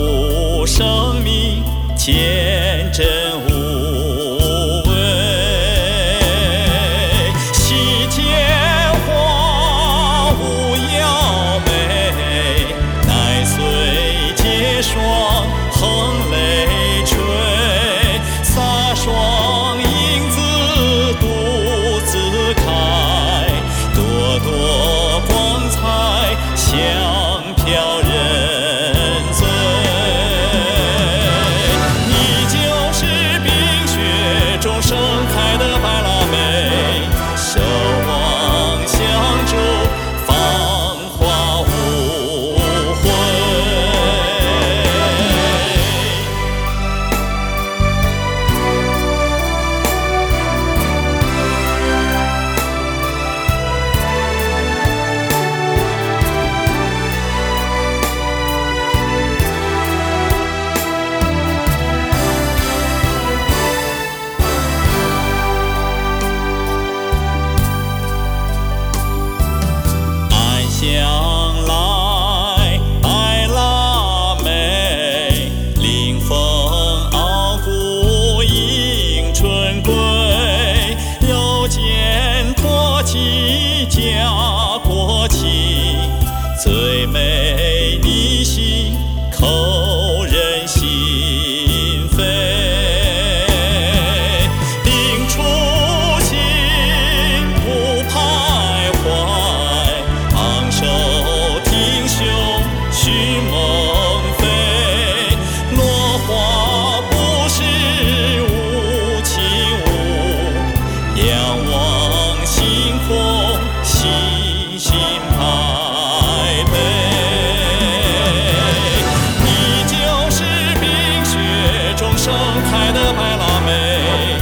护生命，天真最美逆行的白腊梅